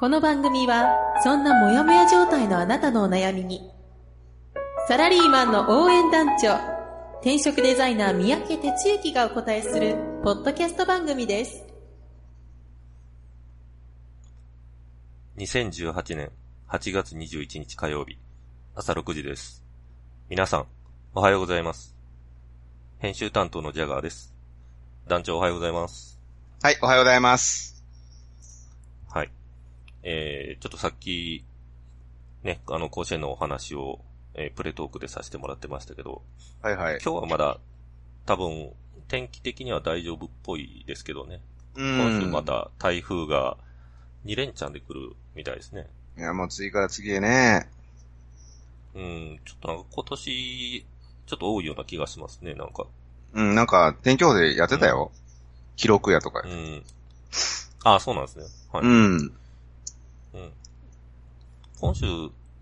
この番組はそんなモヤモヤ状態のあなたのお悩みにサラリーマンの応援団長転職デザイナー三宅哲之がお答えするポッドキャスト番組です2018年8月21日火曜日、朝6時です。皆さん、おはようございます。編集担当のジャガーです。団長おはようございます。はい、おはようございます。はい。えー、ちょっとさっき、ね、あの、甲子園のお話を、えープレトークでさせてもらってましたけど、はいはい。今日はまだ、多分、天気的には大丈夫っぽいですけどね。う今週ん。また台風が2連チャンで来るみたいですね。いや、もう次から次へね。うん、ちょっとなんか今年、ちょっと多いような気がしますね、なんか。うん、なんか、天気予報でやってたよ。記録やとかう。ん。あそうなんですね。はい。うん。うん。今週、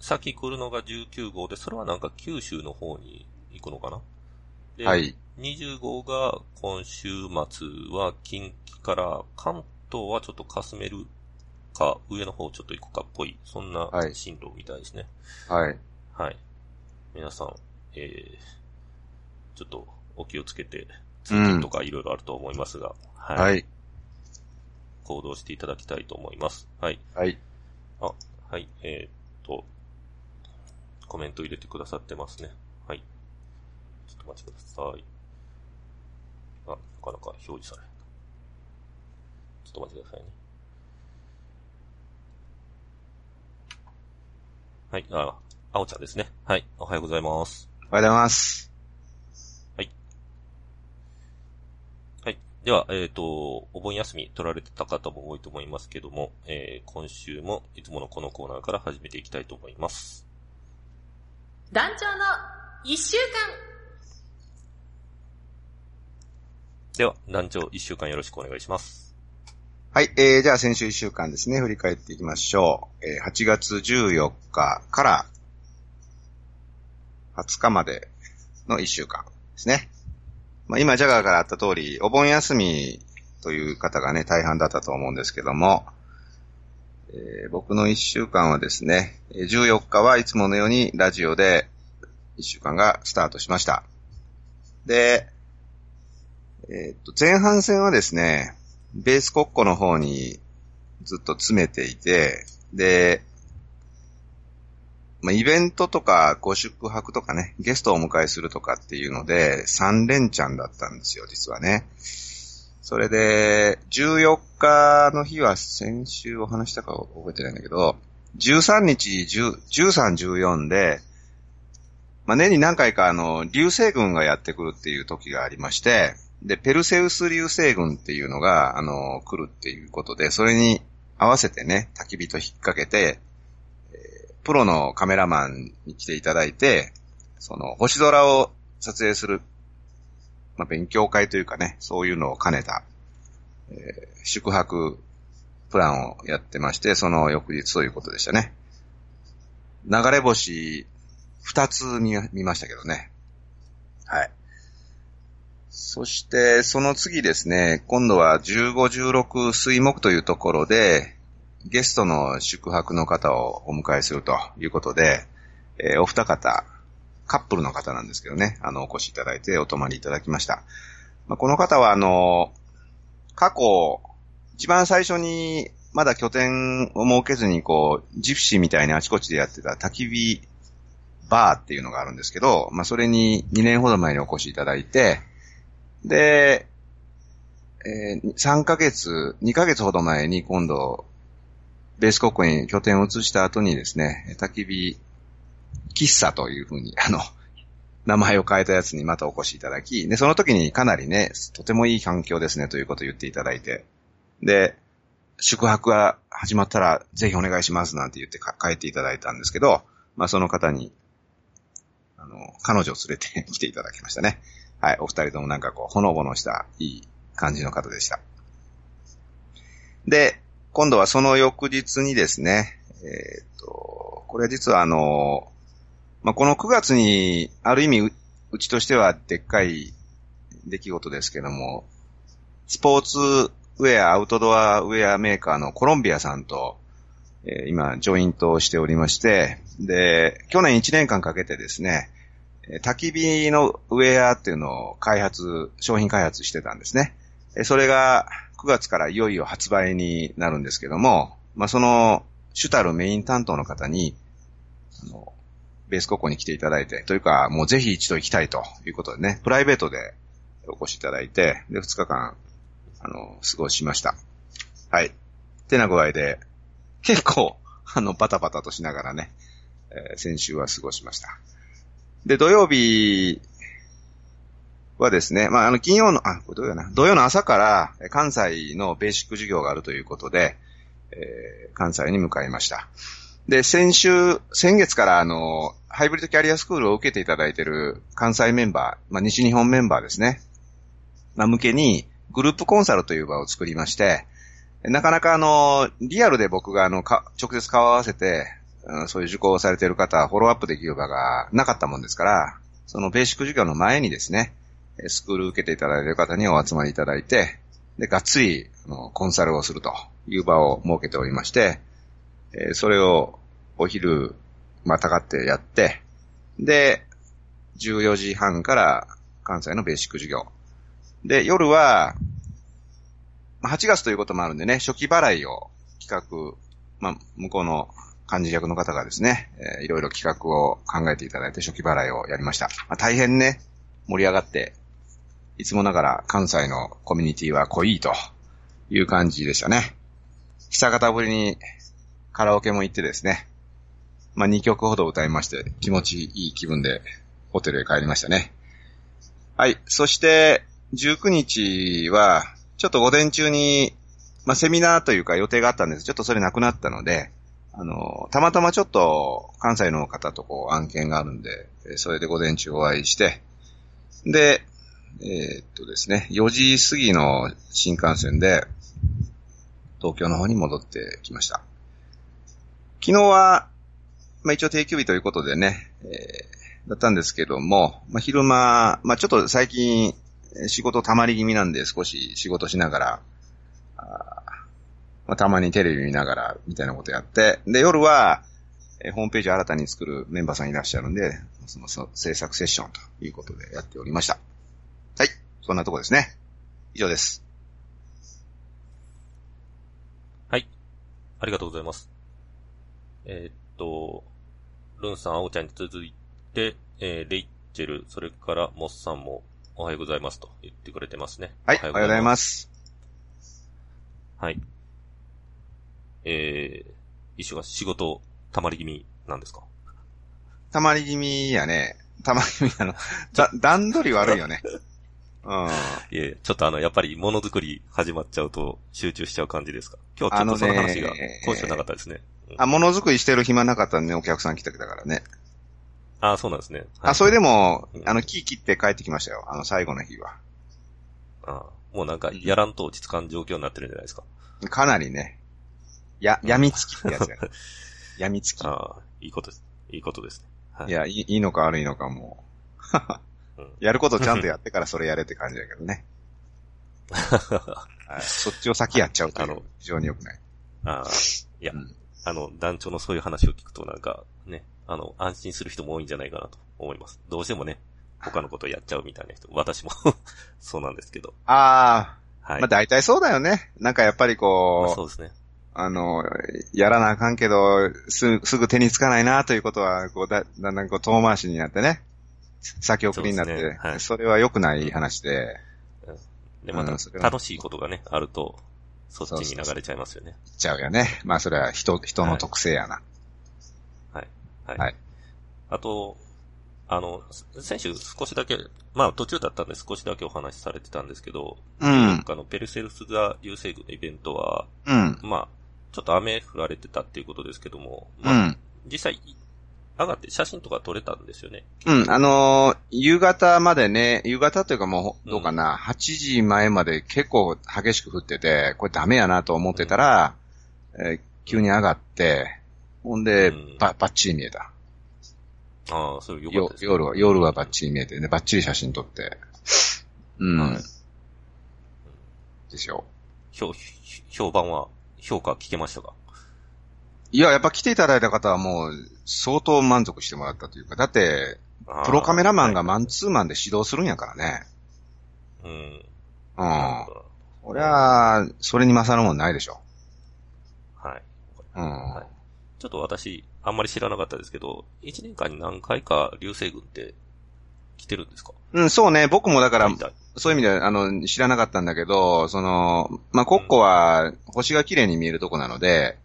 先来るのが19号で、それはなんか九州の方に行くのかな？で、はい。20号が今週末は近畿から関東はちょっとかすめるか、上の方ちょっと行くかっぽい、そんなはい進路みたいですね。はい。はい。皆さん、えー、ちょっとお気をつけて、通勤とかいろいろあると思いますが、はい、はい。行動していただきたいと思います。はい。はい。あ、はい、えーっと、コメント入れてくださってますね。はい。ちょっとお待ちください。あ、なかなか表示されへん。ちょっとお待ちくださいね。はい、あ、あおちゃんですね。はい、おはようございます。おはようございます。はい。では、えっ、と、お盆休み取られてた方も多いと思いますけども、えー、今週もいつものこのコーナーから始めていきたいと思います。団長の一週間では、団長一週間よろしくお願いします。はい。えー、じゃあ先週1週間ですね、振り返っていきましょう。えー、8月14日から20日までの1週間ですね。まあ、今、ジャガーからあった通り、お盆休みという方がね、大半だったと思うんですけども、えー僕の1週間はですね、14日はいつものようにラジオで1週間がスタートしました。で、えーっと、前半戦はですね、ベース国庫の方にずっと詰めていて、で、まあ、イベントとかご宿泊とかね、ゲストをお迎えするとかっていうので、3連チャンだったんですよ、実はね。それで、14日の日は先週お話したか覚えてないんだけど、13日、13、14で、まあ、年に何回かあの、流星群がやってくるっていう時がありまして、で、ペルセウス流星群っていうのが、あの、来るっていうことで、それに合わせてね、焚き火と引っ掛けて、プロのカメラマンに来ていただいて、その、星空を撮影する、まあ、勉強会というかね、そういうのを兼ねた、えー宿泊プランをやってまして、その翌日ということでしたね。流れ星、二つ見見ましたけどね。はい。そして、その次ですね、今度は15、16水木というところで、ゲストの宿泊の方をお迎えするということで、えーお二方、カップルの方なんですけどね、あの、お越しいただいてお泊まりいただきました。まあ、この方は、あの、過去、一番最初に、まだ拠点を設けずに、こう、ジプシーみたいにあちこちでやってた焚き火バーっていうのがあるんですけど、まあ、それに2年ほど前にお越しいただいて、で、えー3ヶ月、2ヶ月ほど前に今度、ベース国庫に拠点を移した後にですね、焚き火喫茶というふうに、あの、名前を変えたやつにまたお越しいただき、で、その時にかなりね、とてもいい環境ですねということを言っていただいて、で、宿泊が始まったらぜひお願いしますなんて言って帰っていただいたんですけど、まあその方に、あの、彼女を連れて 来ていただきましたね。はい、お二人ともなんかこう、ほのぼのしたいい感じの方でした。で、今度はその翌日にですね、えっ、と、これは実はあの、まあ、この9月に、ある意味う、うちとしてはでっかい出来事ですけども、スポーツウェア、アウトドアウェアメーカーのコロンビアさんと、えー、今、ジョイントをしておりまして、で、去年1年間かけてですね、焚き火のウェアっていうのを開発、商品開発してたんですね。それが9月からいよいよ発売になるんですけども、まあ、その主たるメイン担当の方に、あの、ベース高校に来ていただいて、というか、もうぜひ一度行きたいということでね、プライベートでお越しいただいて、で、2日間あの、過ごしました。はい。てな具合で、結構、あの、バタバタとしながらね、えー、先週は過ごしました。で、土曜日はですね、まあ、あの、金曜の、あ、これ土曜な、土曜の朝から、関西のベーシック授業があるということで、えー、関西に向かいました。で、先週、先月からあの、ハイブリッドキャリアスクールを受けていただいている関西メンバー、まあ、西日本メンバーですね。まあ、向けに、グループコンサルという場を作りまして、なかなかあの、リアルで僕があの、か直接顔を合わせて、うん、そういう受講をされている方、フォローアップできる場がなかったもんですから、そのベーシック授業の前にですね、スクール受けていただいている方にお集まりいただいて、で、がっつり、あの、コンサルをするという場を設けておりまして、え、それをお昼、またがってやって、で、14時半から関西のベーシック授業。で、夜は、8月ということもあるんでね、初期払いを企画、まあ、向こうの幹事役の方がですね、えー、いろいろ企画を考えていただいて初期払いをやりました。まあ、大変ね、盛り上がって、いつもながら関西のコミュニティは濃いという感じでしたね。久方ぶりにカラオケも行ってですね、まあ、2曲ほど歌いまして気持ちいい気分でホテルへ帰りましたね。はい。そして、19日は、ちょっと午前中に、まあ、セミナーというか予定があったんです。ちょっとそれなくなったので、あの、たまたまちょっと関西の方とこう案件があるんで、それで午前中お会いして、で、えー、っとですね、4時過ぎの新幹線で、東京の方に戻ってきました。昨日は、まあ一応定休日ということでね、えー、だったんですけども、まあ昼間、まあちょっと最近仕事溜まり気味なんで少し仕事しながら、あまあ、たまにテレビ見ながらみたいなことやって、で、夜は、えホームページ新たに作るメンバーさんいらっしゃるんで、その制作セッションということでやっておりました。はい。そんなとこですね。以上です。はい。ありがとうございます。えー、っと、ルンさん、アオちゃんに続いて、えー、レイチェル、それからモッさんもおはようございますと言ってくれてますね。はい、おはようございます。はい。えー、一緒が仕事、溜まり気味なんですか？溜まり気味やね。溜まり気味なの。だ、段取り悪いよね。うん。いえ、ちょっとあの、やっぱりものづくり始まっちゃうと集中しちゃう感じですか？今日ちょっとその話が、今週なかったですね。うん、あ、ものづくりしてる暇なかったんで、お客さん来てたからね。あそうなんですね。はい、あ、それでも、あの、木切って帰ってきましたよ。あの、最後の日は。あもうなんか、やらんと落ち着かん状況になってるんじゃないですか？かなりね。や、闇付きってやつや、ね。闇付き。ああ、いいことです。いいことですね。はい、いやいい、いいのか悪いのかもう。やることちゃんとやってからそれやれって感じだけどね。そっちを先やっちゃうという非常に良くない。ああ、いや、うん、あの、団長のそういう話を聞くとなんか、ね、あの、安心する人も多いんじゃないかなと思います。どうしてもね、他のことをやっちゃうみたいな人、私も そうなんですけど。ああ、はい。まあ大体そうだよね。なんかやっぱりこう、まあ、そうですね。あの、やらなあかんけど、すすぐ手につかないなということは、こうだ、だんだんこう遠回しになってね、先送りになって、そ、ねはい、それは良くない話で。うん、で、また、楽しいことがね、あると、そっちに流れちゃいますよね。そうそうちゃうよね。まあそれは人、人の特性やな。はいはい。はい。あと、あの、先週少しだけ、まあ途中だったんで少しだけお話しされてたんですけど、うん。あの、ペルセルス座流星群のイベントは、うん。まあ、ちょっと雨降られてたっていうことですけども、うまあ、ん。実際、上がって写真とか撮れたんですよね。うん。あのー夕方までね、夕方というかもう、どうかな、8時前まで結構激しく降ってて、これダメやなと思ってたら、えー急に上がって、ほんで、うんば、ばっちり見えた。ああ、それよかったね、夜は、夜はばっちり見えてね、ばっちり写真撮って。うん。はいですよ。評、評判は、評価聞けましたか？いや、やっぱ来ていただいた方はもう、相当満足してもらったというか、だって、プロカメラマンがまマンツーマンで指導するんやからね。うん。うんなるほ。ど俺は、それに勝るもんないでしょ。はい。うん。はいちょっと私、あんまり知らなかったですけど、1年間に何回か流星群って来てるんですか？うん、そうね。僕もだからそういう意味では、あの、知らなかったんだけど、その、まあ、コッコは星が綺麗に見えるとこなので、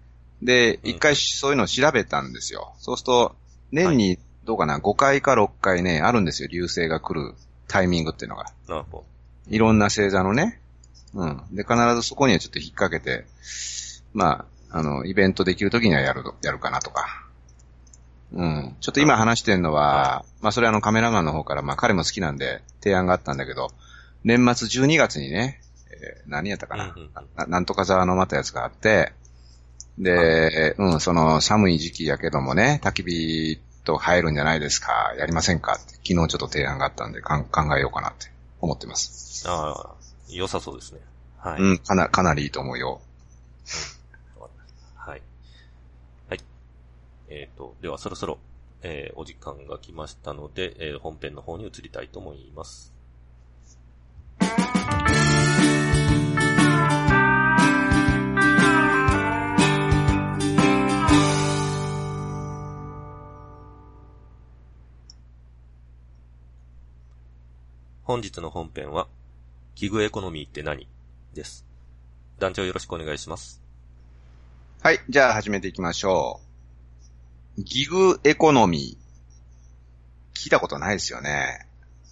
で、うん一回そういうのを調べたんですよ。そうすると、年に、どうかな、5回か6回ね、あるんですよ。流星が来るタイミングっていうのが。なるほいろんな星座のね。うん。で、必ずそこにはちょっと引っ掛けて、まあ、あの、イベントできるときにはやる、やるかなとか。うん。ちょっと今話してるのは、まあそれはあのカメラマンの方から、まあ彼も好きなんで提案があったんだけど、年末12月にね、えー何やったかな、ななんとか沢のまたやつがあって、で、うん、その寒い時期やけどもね、焚き火と入るんじゃないですか、やりませんか？って、昨日ちょっと提案があったんでかん考えようかなって思ってます。ど。ああ、良さそうですね。はい。うん、かな、かなりいいと思うよ。はい。はい。えっ、と、ではそろそろ、えーお時間が来ましたので、えー本編の方に移りたいと思います。本日の本編は、ギグエコノミーって何？です。団長よろしくお願いします。はい、じゃあ始めていきましょう。ギグエコノミー。聞いたことないですよね。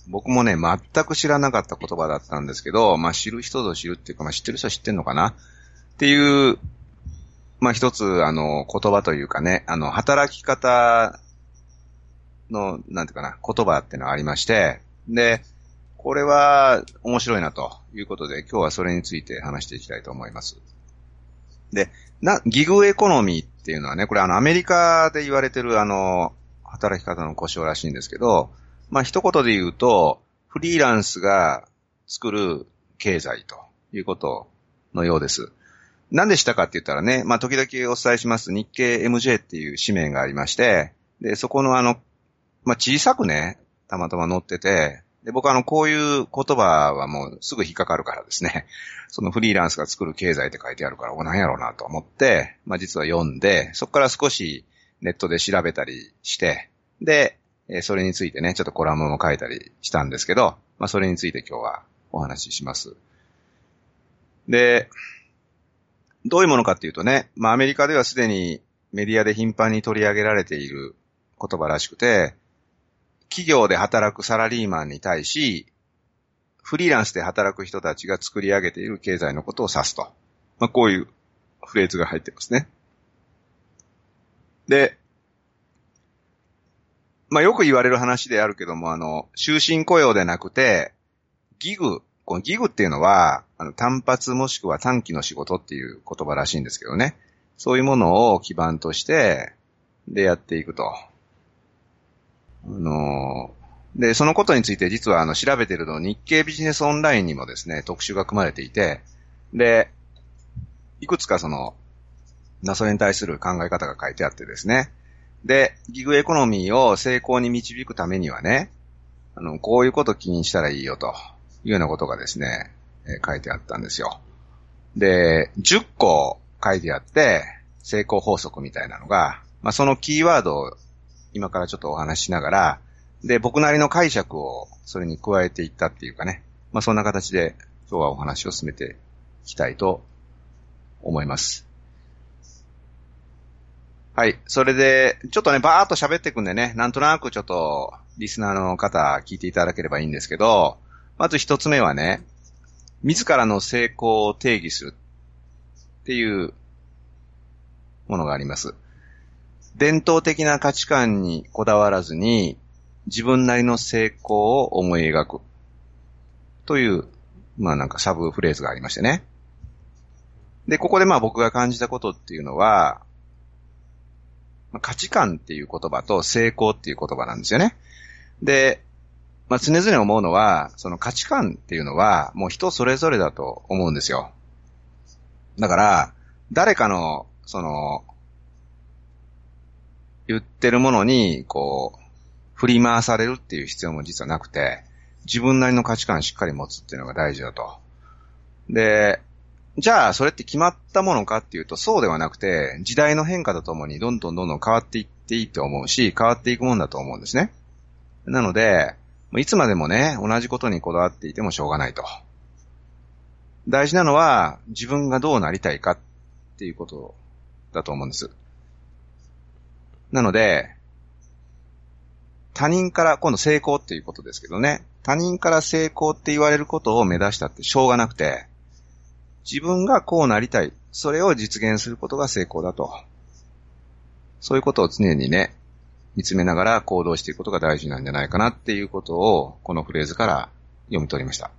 僕もね、全く知らなかった言葉だったんですけど、まあ知る人ぞ知るっていうか、まあ知ってる人は知ってんのかな？っていう、まあ一つ、あの、言葉というかね、あの、働き方の、なんていうかな、言葉っていうのがありまして、で、これは面白いなということで、今日はそれについて話していきたいと思います。で、な、ギグエコノミーっていうのはね、これあのアメリカで言われてるあの、働き方の故障らしいんですけど、まあ一言で言うと、フリーランスが作る経済ということのようです。何でしたかって言ったらね、まあ時々お伝えします日経 MJ っていう紙面がありまして、で、そこのあの、まあ小さくね、たまたま載ってて、で、僕はあの、こういう言葉はもうすぐ引っかかるからですね。そのフリーランスが作る経済って書いてあるから、お、何やろうなと思って、まあ実は読んで、そこから少しネットで調べたりして、で、それについてね、ちょっとコラムも書いたりしたんですけど、まあそれについて今日はお話しします。で、どういうものかっていうとね、まあアメリカではすでにメディアで頻繁に取り上げられている言葉らしくて、企業で働くサラリーマンに対し、フリーランスで働く人たちが作り上げている経済のことを指すと。まあ、こういうフレーズが入ってますね。で、まあ、よく言われる話であるけども、あの、終身雇用でなくて、ギグ、このギグっていうのは、あの、単発もしくは短期の仕事っていう言葉らしいんですけどね。そういうものを基盤として、でやっていくと。あのーで、そのことについて実はあの調べてるの日経ビジネスオンラインにもですね、特集が組まれていて、で、いくつかその、なそれに対する考え方が書いてあってですね。で、ギグエコノミーを成功に導くためにはね、あの、こういうこと気にしたらいいよというようなことがですね、えー書いてあったんですよ。で、10個書いてあって、成功法則みたいなのが、まあ、そのキーワードを今からちょっとお話ししながら、で、僕なりの解釈をそれに加えていったっていうかね、まあ、そんな形で今日はお話を進めていきたいと思います。はい。それで、ちょっとね、バーっと喋っていくんでね、なんとなくちょっと、リスナーの方聞いていただければいいんですけど、まず一つ目はね、自らの成功を定義するっていうものがあります。伝統的な価値観にこだわらずに、自分なりの成功を思い描く。という、まあなんかサブフレーズがありましてね。で、ここでまあ僕が感じたことっていうのは、価値観っていう言葉と成功っていう言葉なんですよね。で、まあ常々思うのは、その価値観っていうのはもう人それぞれだと思うんですよ。だから、誰かの、その、言ってるものに、こう、振り回されるっていう必要も実はなくて、自分なりの価値観しっかり持つっていうのが大事だと。で、じゃあ、それって決まったものかっていうと、そうではなくて、時代の変化とともにどんどんどんどん変わっていっていいと思うし、変わっていくもんだと思うんですね。なので、いつまでもね、同じことにこだわっていてもしょうがないと。大事なのは、自分がどうなりたいかっていうことだと思うんです。なので、他人から、今度成功っていうことですけどね、他人から成功って言われることを目指したってしょうがなくて、自分がこうなりたい。それを実現することが成功だと。そういうことを常にね、見つめながら行動していくことが大事なんじゃないかなっていうことを、このフレーズから読み取りました。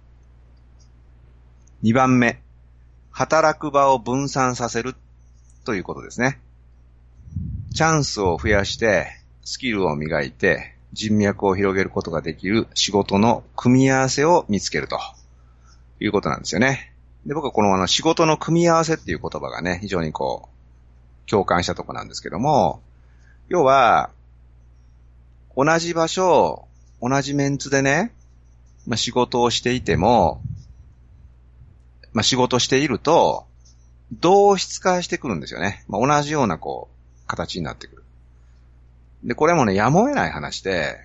2番目、働く場を分散させるということですね。チャンスを増やして、スキルを磨いて、人脈を広げることができる仕事の組み合わせを見つけるということなんですよね。で、僕はこのあの仕事の組み合わせっていう言葉がね、非常にこう、共感したとこなんですけども、要は、同じ場所、同じメンツでね、まあ、仕事をしていても、まあ、仕事していると、同質化してくるんですよね。まあ、同じようなこう、形になってくる。で、これもね、やむを得ない話で、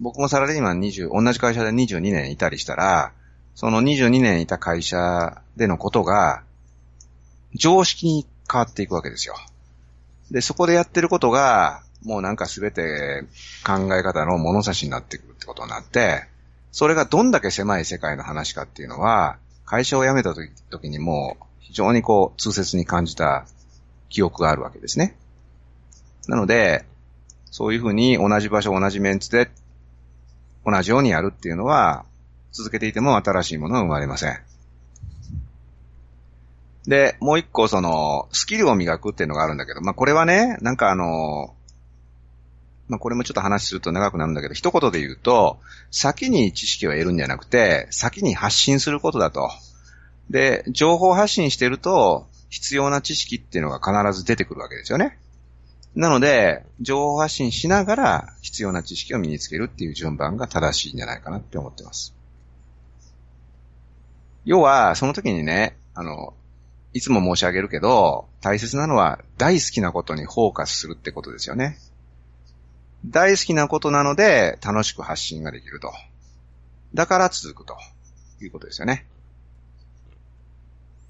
僕もサラリーマン20、同じ会社で22年いたりしたら、その22年いた会社でのことが、常識に変わっていくわけですよ。で、そこでやってることが、もうなんかすべて考え方の物差しになってくるってことになって、それがどんだけ狭い世界の話かっていうのは、会社を辞めた時時にも非常にこう痛切に感じた記憶があるわけですね。なので、そういうふうに同じ場所、同じメンツで同じようにやるっていうのは、続けていても新しいものは生まれません。で、もう一個その、スキルを磨くっていうのがあるんだけど、まあこれはね、なんかあの、まあこれもちょっと話すると長くなるんだけど、一言で言うと、先に知識を得るんじゃなくて、先に発信することだと。で、情報発信してると、必要な知識っていうのが必ず出てくるわけですよね。なので、情報発信しながら必要な知識を身につけるっていう順番が正しいんじゃないかなって思ってます。要は、その時にね、あの、いつも申し上げるけど、大切なのは大好きなことにフォーカスするってことですよね。大好きなことなので楽しく発信ができると。だから続くということですよね。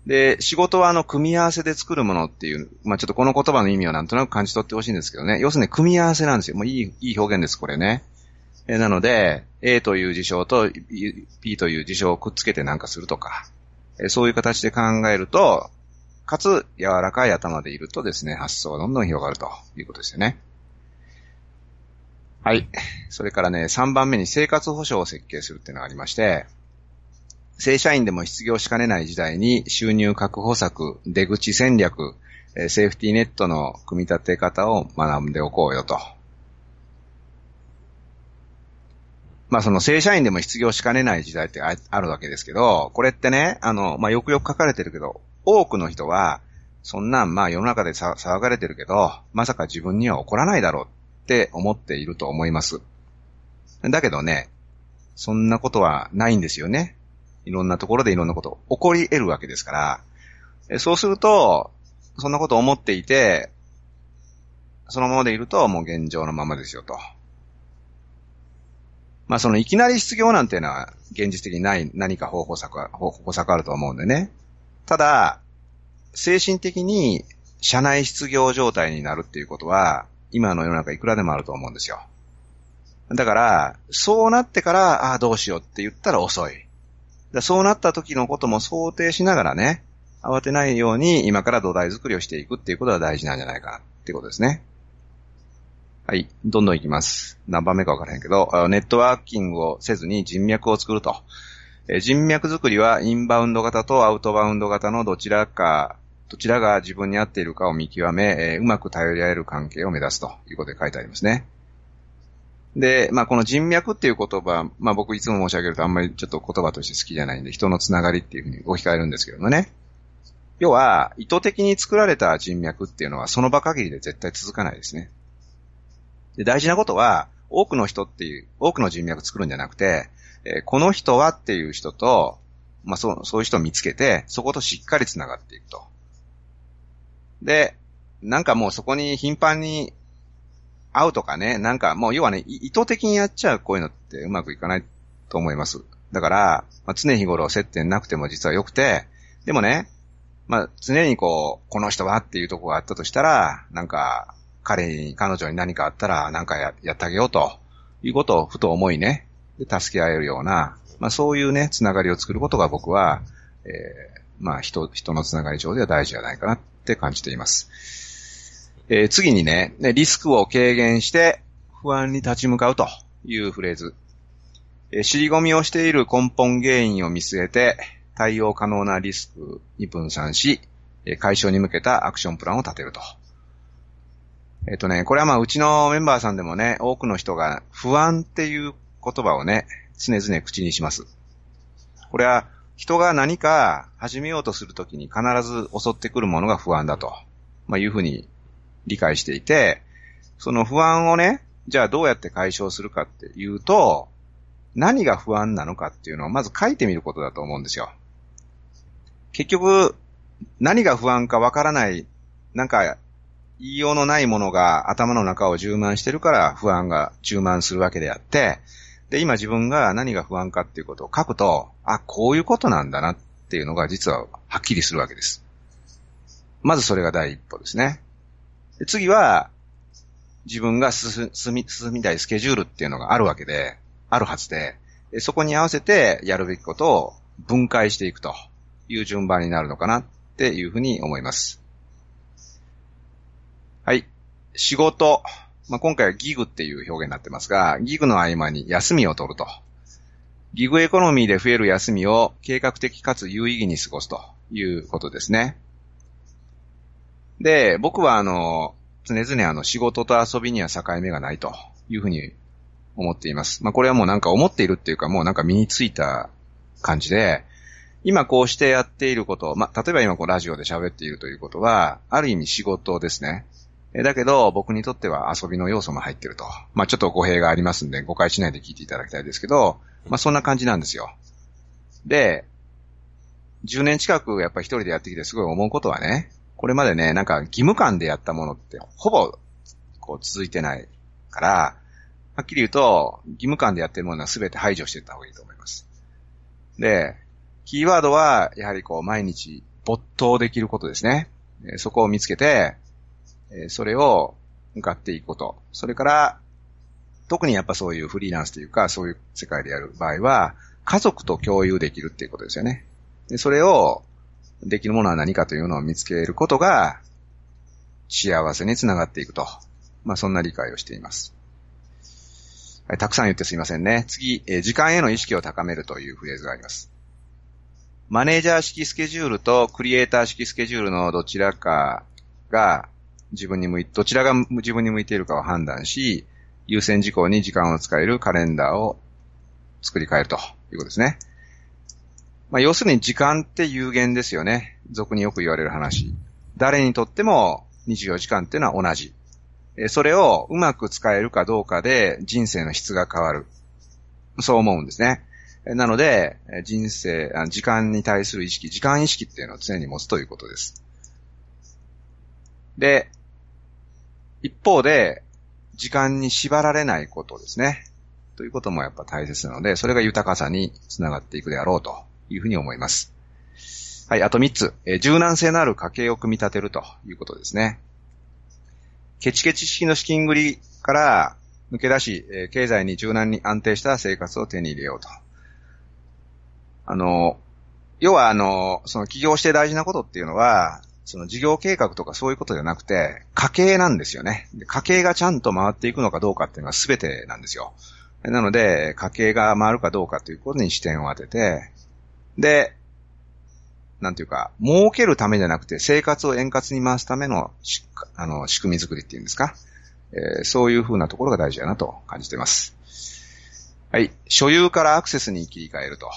で、仕事はあの、組み合わせで作るものっていう、まあ、ちょっとこの言葉の意味をなんとなく感じ取ってほしいんですけどね。要するに組み合わせなんですよ。もういい、いい表現です、これね。えなので、A という事象と B という事象をくっつけてなんかするとか、えそういう形で考えると、かつ柔らかい頭でいるとですね、発想がどんどん広がるということですよね。はい。それからね、3番目に生活保障を設計するっていうのがありまして、正社員でも失業しかねない時代に収入確保策、出口戦略、セーフティーネットの組み立て方を学んでおこうよとまあその正社員でも失業しかねない時代ってあるわけですけど、これってね、あの、まあよくよく書かれてるけど、多くの人は、そんなんまあ世の中で騒がれてるけど、まさか自分には起こらないだろうって思っていると思います。だけどね、そんなことはないんですよね。いろんなところでいろんなこと起こり得るわけですから。そうすると、そんなこと思っていて、そのままでいるともう現状のままですよと。まあそのいきなり失業なんていうのは現実的にない何か方法策は、方法策あると思うんでね。ただ、精神的に社内失業状態になるっていうことは、今の世の中いくらでもあると思うんですよ。だから、そうなってから、ああ、どうしようって言ったら遅い。そうなった時のことも想定しながらね、慌てないように今から土台作りをしていくっていうことが大事なんじゃないかってことですね。はい。どんどんいきます。何番目かわからへんけど、ネットワーキングをせずに人脈を作ると。人脈作りはインバウンド型とアウトバウンド型のどちらか、どちらが自分に合っているかを見極め、うまく頼り合える関係を目指すということで書いてありますね。で、まあこの人脈っていう言葉、まあ僕いつも申し上げるとあんまりちょっと言葉として好きじゃないんで、人のつながりっていうふうに置き換えるんですけどもね。要は、意図的に作られた人脈っていうのはその場限りで絶対続かないですね。で大事なことは、多くの人っていう、多くの人脈作るんじゃなくて、えー、この人はっていう人と、まあそう、そういう人を見つけて、そことしっかり繋がっていくと。で、なんかもうそこに頻繁に会うとかね、なんかもう要はね、意図的にやっちゃうこういうのってうまくいかないと思います。だから、まあ、常日頃接点なくても実は良くて、でもね、まあ、常にこう、この人はっていうとこがあったとしたら、なんか、彼に、彼女に何かあったら、なんかややってあげようということをふと思いね、で助け合えるような、まあそういうね、つながりを作ることが僕は、えー、まあ人、人のつながり上では大事じゃないかなって感じています。えー、次にね、リスクを軽減して不安に立ち向かうというフレーズ。えー、尻込みをしている根本原因を見据えて対応可能なリスクに分散し、解消に向けたアクションプランを立てると。えっ、とね、これはまあうちのメンバーさんでもね、多くの人が不安っていう言葉をね、常々口にします。これは人が何か始めようとするときに必ず襲ってくるものが不安だと、まあ、いうふうに理解していて、その不安をね、じゃあどうやって解消するかっていうと、何が不安なのかっていうのをまず書いてみることだと思うんですよ。結局、何が不安かわからない、なんか、言いようのないものが頭の中を充満してるから不安が充満するわけであって、で、今自分が何が不安かっていうことを書くと、あ、こういうことなんだなっていうのが実ははっきりするわけです。まずそれが第一歩ですね。で次は、自分が進み、進みたいスケジュールっていうのがあるわけで、あるはずで、そこに合わせてやるべきことを分解していくという順番になるのかなっていうふうに思います。はい。仕事。まあ、今回はギグっていう表現になってますが、ギグの合間に休みを取ると。ギグエコノミーで増える休みを計画的かつ有意義に過ごすということですね。で、僕はあの、常々あの仕事と遊びには境目がないというふうに思っています。まあこれはもうなんか思っているっていうかもうなんか身についた感じで、今こうしてやっていること、まあ例えば今こうラジオで喋っているということは、ある意味仕事ですね。えだけど僕にとっては遊びの要素も入ってると。まあちょっと語弊がありますんで誤解しないで聞いていただきたいですけど、まあそんな感じなんですよ。で、10年近くやっぱ一人でやってきてすごい思うことはね、これまでね、なんか義務感でやったものってほぼこう続いてないから、はっきり言うと、義務感でやってるものは全て排除していった方がいいと思います。で、キーワードは、やはりこう、毎日没頭できることですね。そこを見つけて、それを向かっていくこと。それから、特にやっぱそういうフリーランスというか、そういう世界でやる場合は、家族と共有できるっていうことですよね。でそれをできるものは何かというのを見つけることが、幸せにつながっていくと。まあ、そんな理解をしています。はい、たくさん言ってすいませんね。次、えー、時間への意識を高めるというフレーズがあります。マネージャー式スケジュールとクリエイター式スケジュールのどちらかが自分に向い、どちらが自分に向いているかを判断し、優先事項に時間を使えるカレンダーを作り変えるということですね。まあ、要するに時間って有限ですよね。俗によく言われる話。誰にとっても24時間っていうのは同じ。それをうまく使えるかどうかで人生の質が変わる。そう思うんですね。なので、人生、時間に対する意識、時間意識っていうのを常に持つということです。で、一方で、時間に縛られないことですね。ということもやっぱ大切なので、それが豊かさにつながっていくであろうというふうに思います。はい、あと3つ、えー柔軟性のある家計を組み立てるということですね。ケチケチ式の資金繰りから抜け出し、えー経済に柔軟に安定した生活を手に入れようと。あの、要はあの、その起業して大事なことっていうのは、その事業計画とかそういうことじゃなくて、家計なんですよね。家計がちゃんと回っていくのかどうかっていうのは全てなんですよ。なので、家計が回るかどうかということに視点を当てて、で、なんていうか、儲けるためじゃなくて生活を円滑に回すためのあの仕組み作りっていうんですか、えーそういう風なところが大事だなと感じています。はい。所有からアクセスに切り替えると。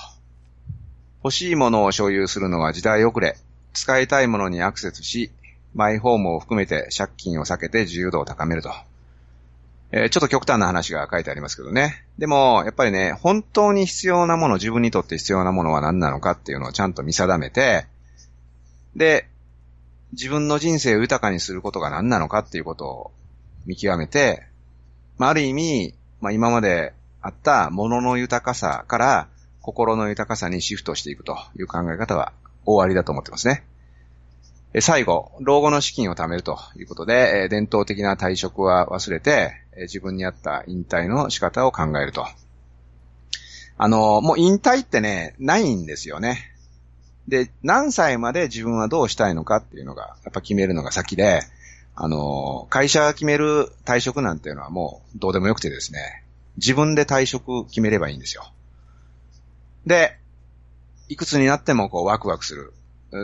欲しいものを所有するのは時代遅れ。使いたいものにアクセスし、マイホームを含めて借金を避けて自由度を高めると。えーちょっと極端な話が書いてありますけどね。でも、やっぱりね、本当に必要なもの、自分にとって必要なものは何なのかっていうのをちゃんと見定めて、で、自分の人生を豊かにすることが何なのかっていうことを見極めて、まあ、ある意味、まあ、今まであった物のの豊かさから心の豊かさにシフトしていくという考え方は大ありだと思ってますね。最後、老後の資金を貯めるということで、え伝統的な退職は忘れて、え自分に合った引退の仕方を考えると。あのもう引退ってね、ないんですよね。で、何歳まで自分はどうしたいのかっていうのが、やっぱ決めるのが先で、あの会社が決める退職なんていうのはもうどうでもよくてですね、自分で退職決めればいいんですよ。で、いくつになってもこうワクワクする。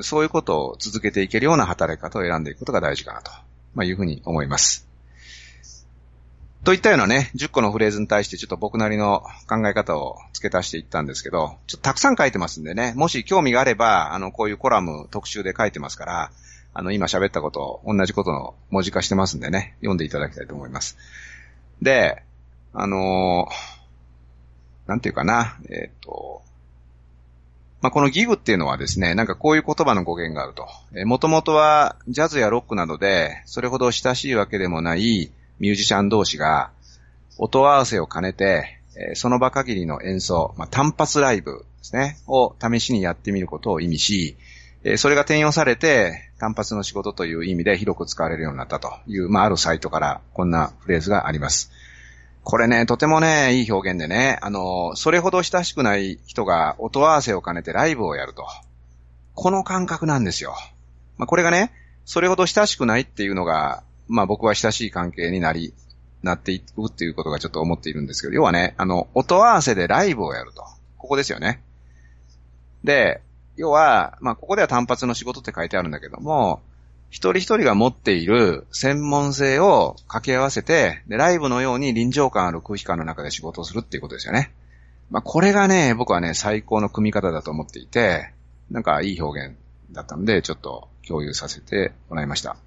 そういうことを続けていけるような働き方を選んでいくことが大事かなと、まあ、いうふうに思います。といったようなね、10個のフレーズに対してちょっと僕なりの考え方を付け足していったんですけど、ちょっとたくさん書いてますんでね、もし興味があれば、あの、こういうコラム特集で書いてますから、あの、今喋ったことを、同じことの文字化してますんでね、読んでいただきたいと思います。で、あのーなんていうかな、えっ、と、まあ、このギグっていうのはですね、なんかこういう言葉の語源があると。えー、もともとはジャズやロックなどで、それほど親しいわけでもないミュージシャン同士が、音合わせを兼ねて、えーその場限りの演奏、まあ、単発ライブですね、を試しにやってみることを意味し、えそれが転用されて、単発の仕事という意味で広く使われるようになったという、まあ、あるサイトからこんなフレーズがあります。これね、とてもね、いい表現でね、あの、それほど親しくない人が音合わせを兼ねてライブをやると。この感覚なんですよ。まあ、これがね、それほど親しくないっていうのが、まあ僕は親しい関係になり、なっていくっていうことがちょっと思っているんですけど、要はね、あの、音合わせでライブをやると。ここですよね。で、要は、まあここでは単発の仕事って書いてあるんだけども、一人一人が持っている専門性を掛け合わせて、で、ライブのように臨場感ある空気感の中で仕事をするっていうことですよね。まあ、これがね、僕はね、最高の組み方だと思っていて、なんかいい表現だったので、ちょっと共有させてもらいました。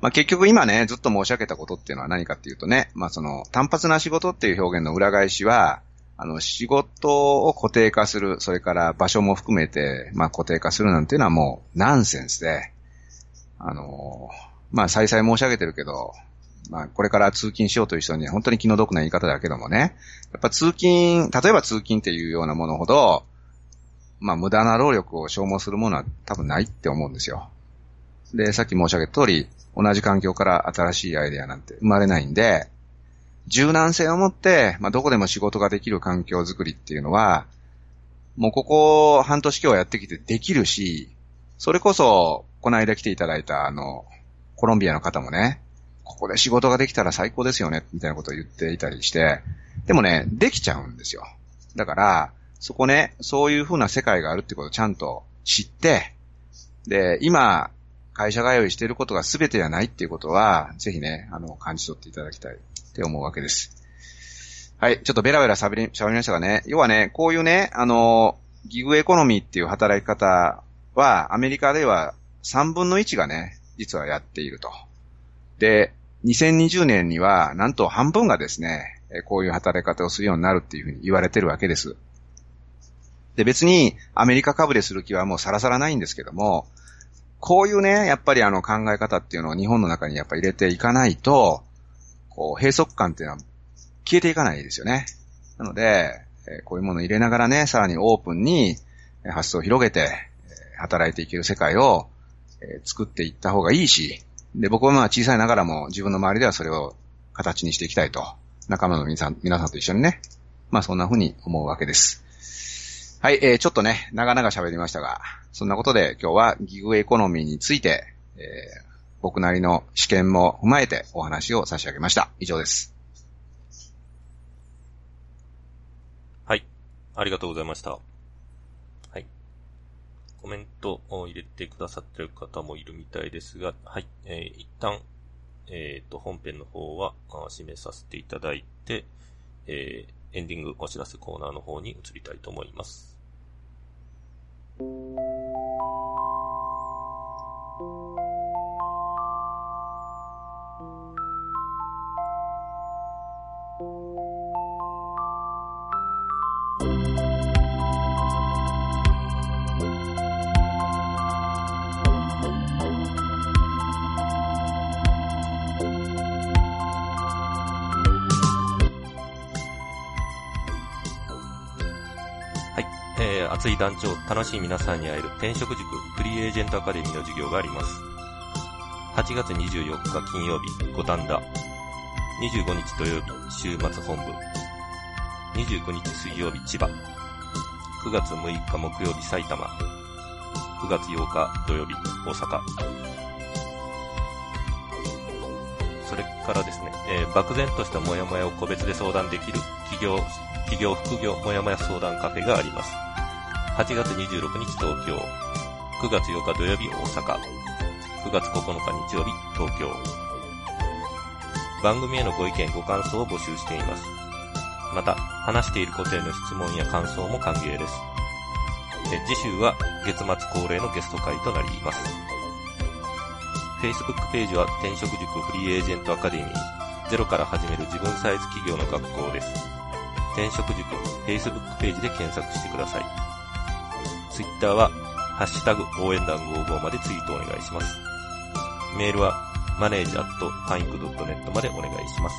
まあ、結局今ね、ずっと申し上げたことっていうのは何かっていうとね、まあ、その単発な仕事っていう表現の裏返しは、あの、仕事を固定化する、それから場所も含めて、まあ、固定化するなんていうのはもうナンセンスで、あの、まあ、再々申し上げてるけど、まあ、これから通勤しようという人には本当に気の毒な言い方だけどもね、やっぱ通勤、例えば通勤っていうようなものほど、まあ、無駄な労力を消耗するものは多分ないって思うんですよ。で、さっき申し上げた通り、同じ環境から新しいアイデアなんて生まれないんで、柔軟性を持って、まあ、どこでも仕事ができる環境づくりっていうのは、もうここ半年今日やってきてできるし、それこそ、この間来ていただいたあの、コロンビアの方もね、ここで仕事ができたら最高ですよね、みたいなことを言っていたりして、でもね、できちゃうんですよ。だから、そこね、そういう風な世界があるってことをちゃんと知って、で、今、会社通いしていることが全てじゃないっていうことは、ぜひね、あの、感じ取っていただきたいって思うわけです。はい、ちょっとベラベラ喋り、喋りましたがね、要はね、こういうね、あの、ギグエコノミーっていう働き方は、アメリカでは3分の1がね、実はやっていると。で、2020年には、なんと半分がですね、こういう働き方をするようになるっていうふうに言われてるわけです。で、別にアメリカ株でする気はもうさらさらないんですけども、こういうね、やっぱりあの考え方っていうのを日本の中にやっぱ入れていかないと、こう、閉塞感っていうのは消えていかないですよね。なので、こういうものを入れながらね、さらにオープンに発想を広げて、働いていける世界を、えー作っていった方がいいし、で、僕はまあ小さいながらも自分の周りではそれを形にしていきたいと。仲間の皆さん、皆さんと一緒にね。まあそんな風に思うわけです。はい、えー、ちょっとね、長々喋りましたが、そんなことで今日はギグエコノミーについて、えー、僕なりの試験も踏まえてお話を差し上げました。以上です。はい。ありがとうございました。コメントを入れてくださってる方もいるみたいですが、はい。えー、一旦、えっ、と、本編の方はあ締めさせていただいて、えー、エンディングお知らせコーナーの方に移りたいと思います。熱い団長、楽しい皆さんに会える転職塾フリーエージェントアカデミーの授業があります。8月24日金曜日、五反田。25日土曜日、週末本部。29日水曜日、千葉。9月6日木曜日、埼玉。9月8日土曜日、大阪。それからですね、えー漠然としたモヤモヤを個別で相談できる企業、企業副業モヤモヤ相談カフェがあります。8月26日東京。9月8日土曜日大阪。9月9日日曜日東京。番組へのご意見ご感想を募集しています。また、話していることへの質問や感想も歓迎です。え次週は月末恒例のゲスト会となります。Facebook ページは転職塾フリーエージェントアカデミー。ゼロから始める自分サイズ企業の学校です。転職塾 Facebook ページで検索してください。Twitter は、ハッシュタグ応援団55までツイートお願いします。メールは、マネージャーとファインク .net までお願いします。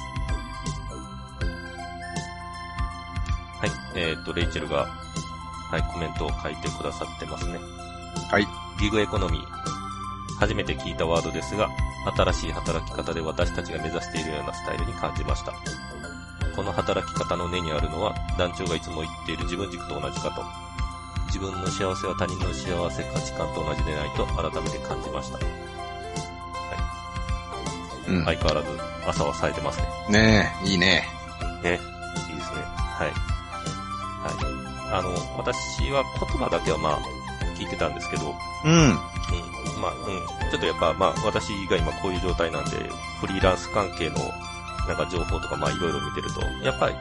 はい、えっ、と、レイチェルが、はい、コメントを書いてくださってますね。はい。ギグエコノミー。初めて聞いたワードですが、新しい働き方で私たちが目指しているようなスタイルに感じました。この働き方の根にあるのは、団長がいつも言っている自分軸と同じかと。自分の幸せは他人の幸せ価値観と同じでないと改めて感じました。うん。相変わらず朝は冴えてますね。ねえ、いいね。ね。いいですね。はい。はい。あの、私は言葉だけはまあ、聞いてたんですけど、うん。うん。まあ、うん。ちょっとやっぱ、まあ、私が今こういう状態なんで、フリーランス関係の、なんか情報とか、まあ、いろいろ見てると、やっぱり、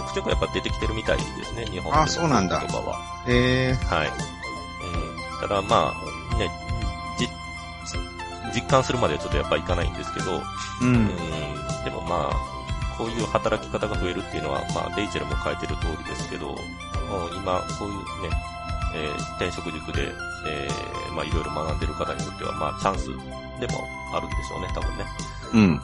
ちょくちょくやっぱ出てきてるみたいですね、日本あそうなんだ言葉は。へえ。はい。うん。ただ、まあ、ね、じ、実感するまではちょっとやっぱいかないんですけど、う。うんん。でもまあ、こういう働き方が増えるっていうのは、まあ、レイチェルも書いてる通りですけど、今、こういうね、えー転職塾で、えーまあ、いろいろ学んでる方にとっては、まあ、チャンスでもあるんでしょうね、多分ね。うん。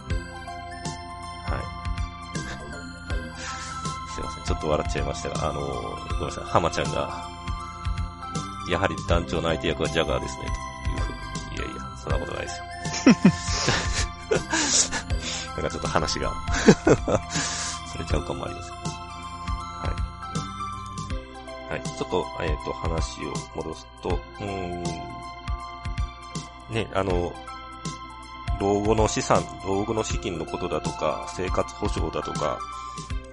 と笑っちゃいましたが、あのーごめんなさい、浜ちゃんが、やはり団長の相手役はジャガーですね、というふうに。いやいや、そんなことないですよ。なんかちょっと話が、それちゃうかもあります。はい。はい。ちょっと、えっ、と、話を戻すと、うん、ね、あの、老後の資産、老後の資金のことだとか、生活保障だとか、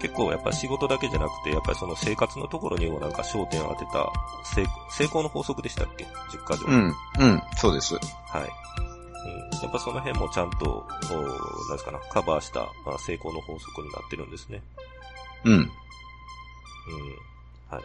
結構やっぱ仕事だけじゃなくて、やっぱりその生活のところにもなんか焦点を当てた、成成功の法則でしたっけ ?10 箇条。うん。うん。そうです。はい。うん、やっぱその辺もちゃんと、おなんですかな、カバーした、まあ、成功の法則になってるんですね。うん。うん。はい。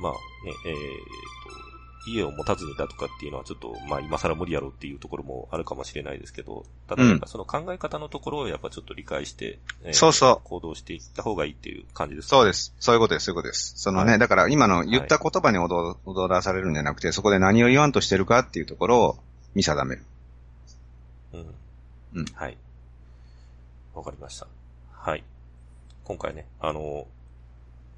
まあね、えーと、家を持たずにだとかっていうのはちょっと、まあ今更無理やろっていうところもあるかもしれないですけど、ただうんやっぱその考え方のところをやっぱちょっと理解して、えーそうそう行動していった方がいいっていう感じですそうです。そういうことです。そういうことです。そのね、はいだから今の言った言葉に踊踊らされるんじゃなくて、そこで何を言わんとしてるかっていうところを見定める。うん。うんはい。わかりました。はい。今回ね、あの、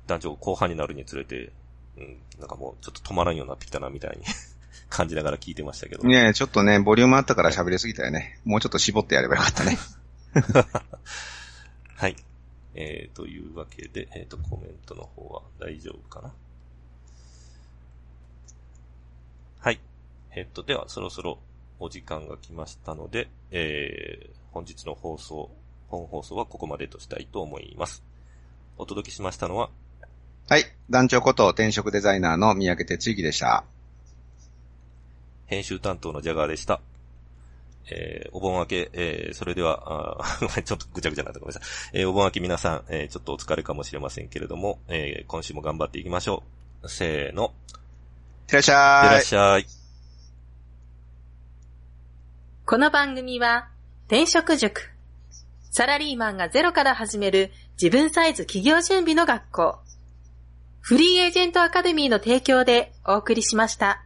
団長後半になるにつれて、うん、なんかもうちょっと止まらんようになってきたな、みたいに 感じながら聞いてましたけど。ねえちょっとね、ボリュームあったから喋りすぎたよね。もうちょっと絞ってやればよかったね。はい。えー、というわけで、えっ、と、コメントの方は大丈夫かなはい。えっ、と、では、そろそろお時間が来ましたので、えー、本日の放送、本放送はここまでとしたいと思います。お届けしましたのは、はい。団長こと転職デザイナーの三宅哲之でした。編集担当のジャガーでした。えー、お盆明け、えー、それでは、あ ちょっとぐちゃぐちゃになったごめんなさい。えー、お盆明け皆さん、えー、ちょっとお疲れかもしれませんけれども、えー、今週も頑張っていきましょう。せーの、いらっしゃいらっ。しゃい。この番組は、転職塾。サラリーマンがゼロから始める自分サイズ企業準備の学校。フリーエージェントアカデミーの提供でお送りしました。